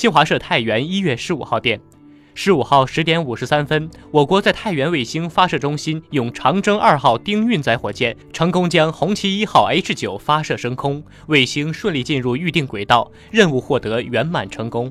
新华社太原一月十五号电。十五号十点五十三分我国在太原卫星发射中心用长征二号丁运载火箭成功将红旗一号 h 九发射升空卫星顺利进入预定轨道任务获得圆满成功。